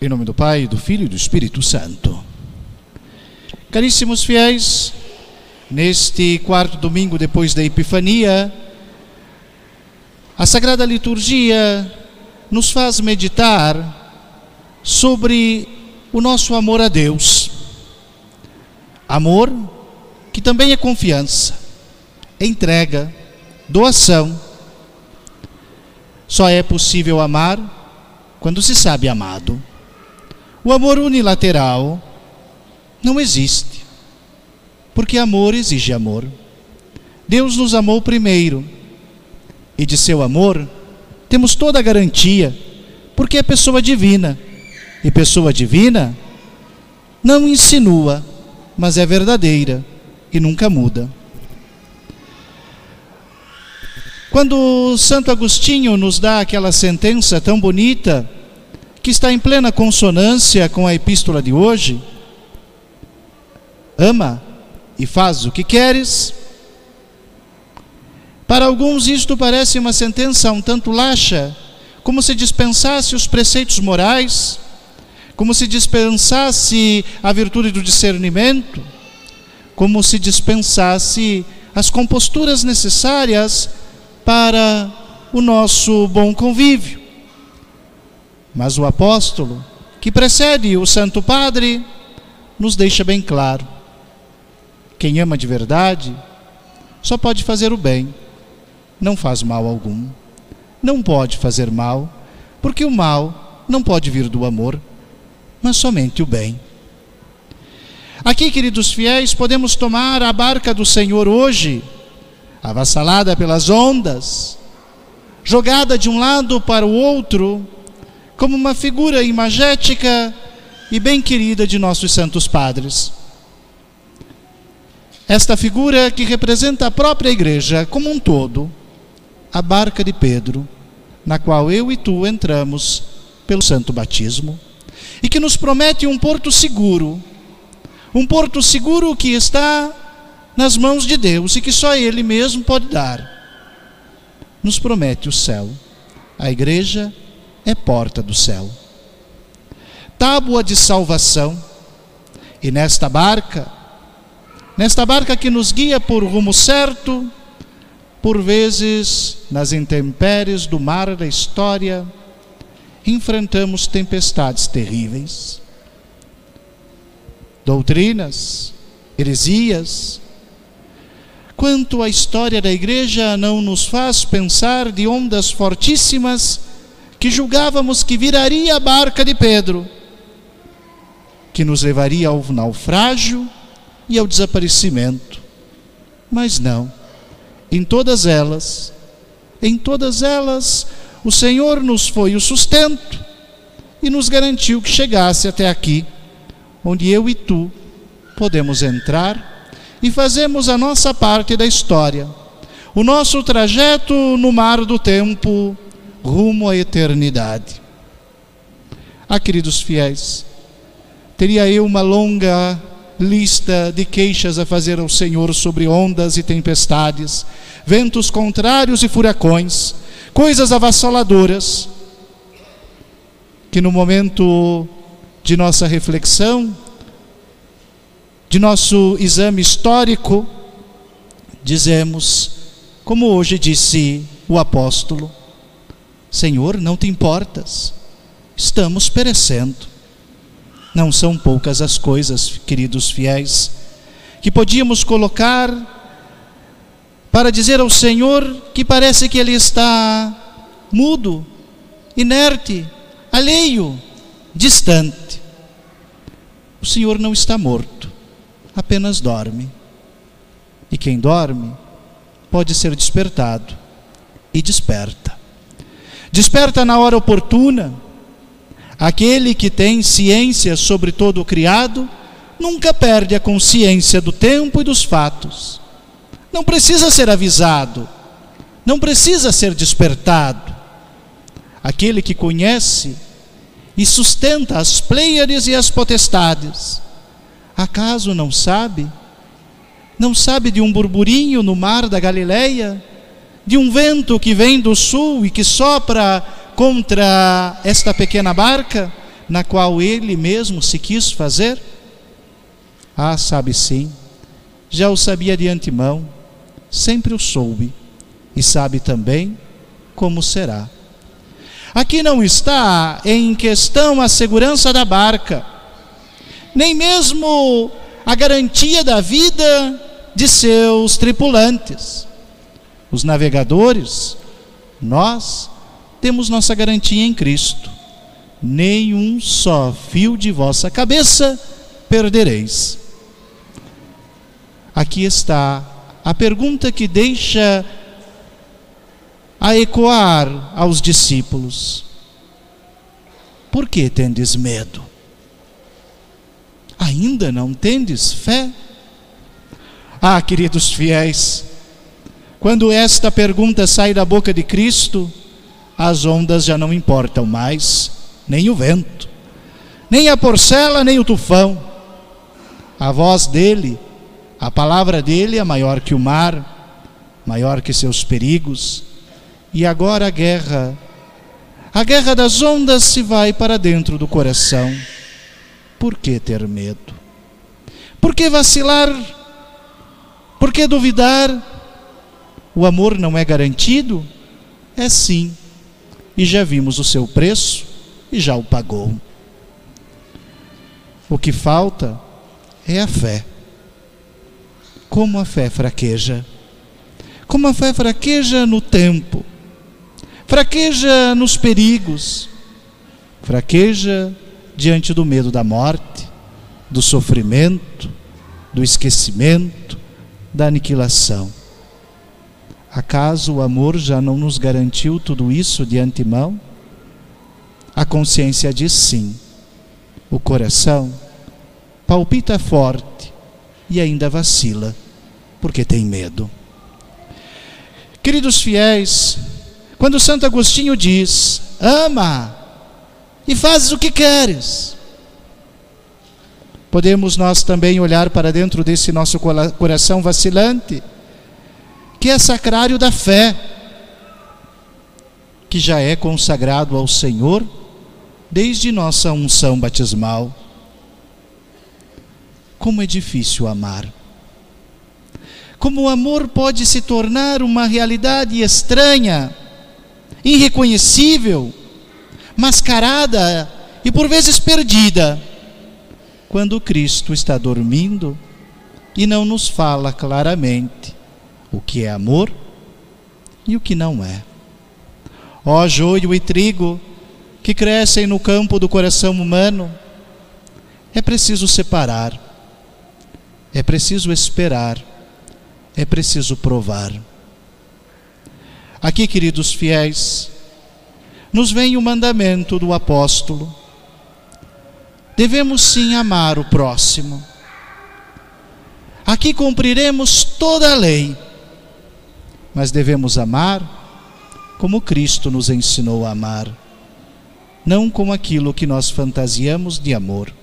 Em nome do Pai, do Filho e do Espírito Santo. Caríssimos fiéis, neste quarto domingo depois da Epifania, a Sagrada Liturgia nos faz meditar sobre o nosso amor a Deus. Amor que também é confiança, entrega, doação. Só é possível amar quando se sabe amado. O amor unilateral não existe, porque amor exige amor. Deus nos amou primeiro, e de seu amor temos toda a garantia, porque é pessoa divina, e pessoa divina não insinua, mas é verdadeira e nunca muda. Quando Santo Agostinho nos dá aquela sentença tão bonita, que está em plena consonância com a epístola de hoje. Ama e faz o que queres. Para alguns, isto parece uma sentença um tanto laxa, como se dispensasse os preceitos morais, como se dispensasse a virtude do discernimento, como se dispensasse as composturas necessárias para o nosso bom convívio. Mas o apóstolo, que precede o Santo Padre, nos deixa bem claro: quem ama de verdade só pode fazer o bem, não faz mal algum. Não pode fazer mal, porque o mal não pode vir do amor, mas somente o bem. Aqui, queridos fiéis, podemos tomar a barca do Senhor hoje, avassalada pelas ondas, jogada de um lado para o outro, como uma figura imagética e bem querida de nossos santos padres. Esta figura que representa a própria igreja como um todo, a barca de Pedro, na qual eu e tu entramos pelo santo batismo, e que nos promete um porto seguro, um porto seguro que está nas mãos de Deus e que só Ele mesmo pode dar. Nos promete o céu. A igreja é porta do céu. Tábua de salvação. E nesta barca, nesta barca que nos guia por rumo certo, por vezes nas intempéries do mar da história, enfrentamos tempestades terríveis. Doutrinas, heresias, quanto a história da igreja não nos faz pensar de ondas fortíssimas que julgávamos que viraria a barca de Pedro, que nos levaria ao naufrágio e ao desaparecimento. Mas não, em todas elas, em todas elas, o Senhor nos foi o sustento e nos garantiu que chegasse até aqui, onde eu e tu podemos entrar e fazemos a nossa parte da história. O nosso trajeto no mar do tempo rumo à eternidade. Ah, queridos fiéis, teria eu uma longa lista de queixas a fazer ao Senhor sobre ondas e tempestades, ventos contrários e furacões, coisas avassaladoras, que no momento de nossa reflexão, de nosso exame histórico, dizemos, como hoje disse o apóstolo, Senhor, não te importas, estamos perecendo. Não são poucas as coisas, queridos fiéis, que podíamos colocar para dizer ao Senhor que parece que Ele está mudo, inerte, alheio, distante. O Senhor não está morto, apenas dorme. E quem dorme pode ser despertado e desperta. Desperta na hora oportuna. Aquele que tem ciência sobre todo o criado nunca perde a consciência do tempo e dos fatos. Não precisa ser avisado, não precisa ser despertado. Aquele que conhece e sustenta as Pleiades e as potestades, acaso não sabe? Não sabe de um burburinho no mar da Galileia? De um vento que vem do sul e que sopra contra esta pequena barca, na qual ele mesmo se quis fazer? Ah, sabe sim, já o sabia de antemão, sempre o soube, e sabe também como será. Aqui não está em questão a segurança da barca, nem mesmo a garantia da vida de seus tripulantes. Os navegadores, nós temos nossa garantia em Cristo. Nenhum só fio de vossa cabeça perdereis. Aqui está a pergunta que deixa a ecoar aos discípulos: Por que tendes medo? Ainda não tendes fé? Ah, queridos fiéis, quando esta pergunta sai da boca de Cristo, as ondas já não importam mais, nem o vento, nem a porcela, nem o tufão. A voz dele, a palavra dele é maior que o mar, maior que seus perigos. E agora a guerra, a guerra das ondas se vai para dentro do coração. Por que ter medo? Por que vacilar? Por que duvidar? O amor não é garantido? É sim. E já vimos o seu preço e já o pagou. O que falta é a fé. Como a fé fraqueja. Como a fé fraqueja no tempo. Fraqueja nos perigos. Fraqueja diante do medo da morte, do sofrimento, do esquecimento, da aniquilação. Acaso o amor já não nos garantiu tudo isso de antemão? A consciência diz sim. O coração palpita forte e ainda vacila, porque tem medo. Queridos fiéis, quando Santo Agostinho diz: ama e fazes o que queres. Podemos nós também olhar para dentro desse nosso coração vacilante, que é sacrário da fé, que já é consagrado ao Senhor desde nossa unção batismal. Como é difícil amar. Como o amor pode se tornar uma realidade estranha, irreconhecível, mascarada e por vezes perdida, quando Cristo está dormindo e não nos fala claramente o que é amor e o que não é. Ó joio e trigo que crescem no campo do coração humano, é preciso separar, é preciso esperar, é preciso provar. Aqui, queridos fiéis, nos vem o mandamento do apóstolo. Devemos sim amar o próximo. Aqui cumpriremos toda a lei, mas devemos amar como Cristo nos ensinou a amar, não com aquilo que nós fantasiamos de amor.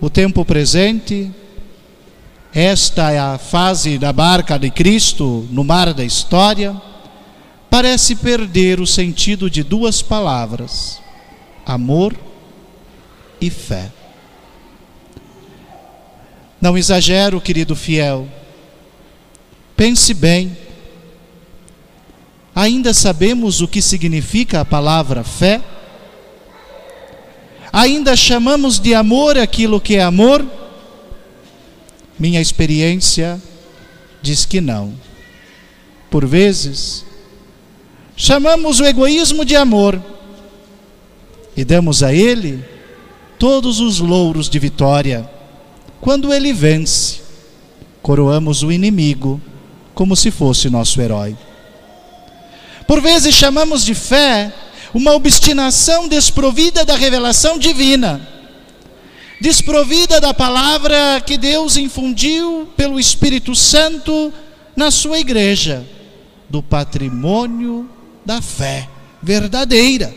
O tempo presente, esta é a fase da barca de Cristo no mar da história parece perder o sentido de duas palavras: amor e fé. Não exagero, querido fiel. Pense bem. Ainda sabemos o que significa a palavra fé? Ainda chamamos de amor aquilo que é amor? Minha experiência diz que não. Por vezes, chamamos o egoísmo de amor e damos a ele todos os louros de vitória. Quando ele vence, coroamos o inimigo como se fosse nosso herói. Por vezes chamamos de fé uma obstinação desprovida da revelação divina, desprovida da palavra que Deus infundiu pelo Espírito Santo na sua igreja, do patrimônio da fé verdadeira.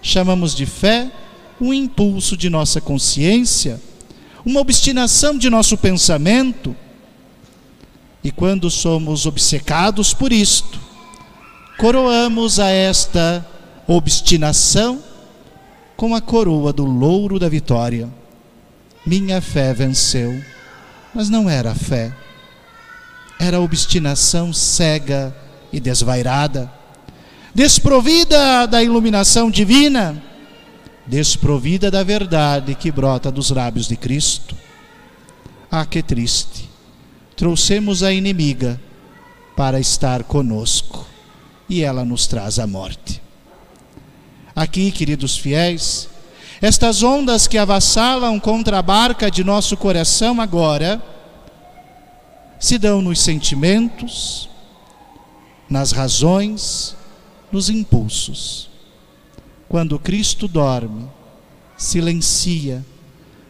Chamamos de fé um impulso de nossa consciência, uma obstinação de nosso pensamento. E quando somos obcecados por isto, coroamos a esta obstinação com a coroa do louro da vitória. Minha fé venceu, mas não era fé, era obstinação cega e desvairada, desprovida da iluminação divina, desprovida da verdade que brota dos lábios de Cristo. Ah, que triste! Trouxemos a inimiga para estar conosco e ela nos traz a morte. Aqui, queridos fiéis, estas ondas que avassalam contra a barca de nosso coração agora se dão nos sentimentos, nas razões, nos impulsos. Quando Cristo dorme, silencia,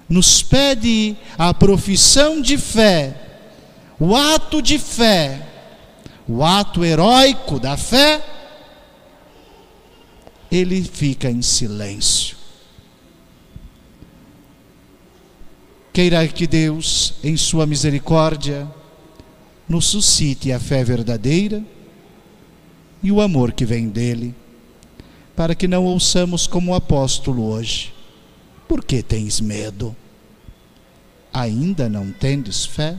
nos pede a profissão de fé, o ato de fé, o ato heróico da fé, ele fica em silêncio. Queira que Deus, em Sua misericórdia, nos suscite a fé verdadeira e o amor que vem dele, para que não ouçamos como o apóstolo hoje: Por que tens medo? Ainda não tendes fé?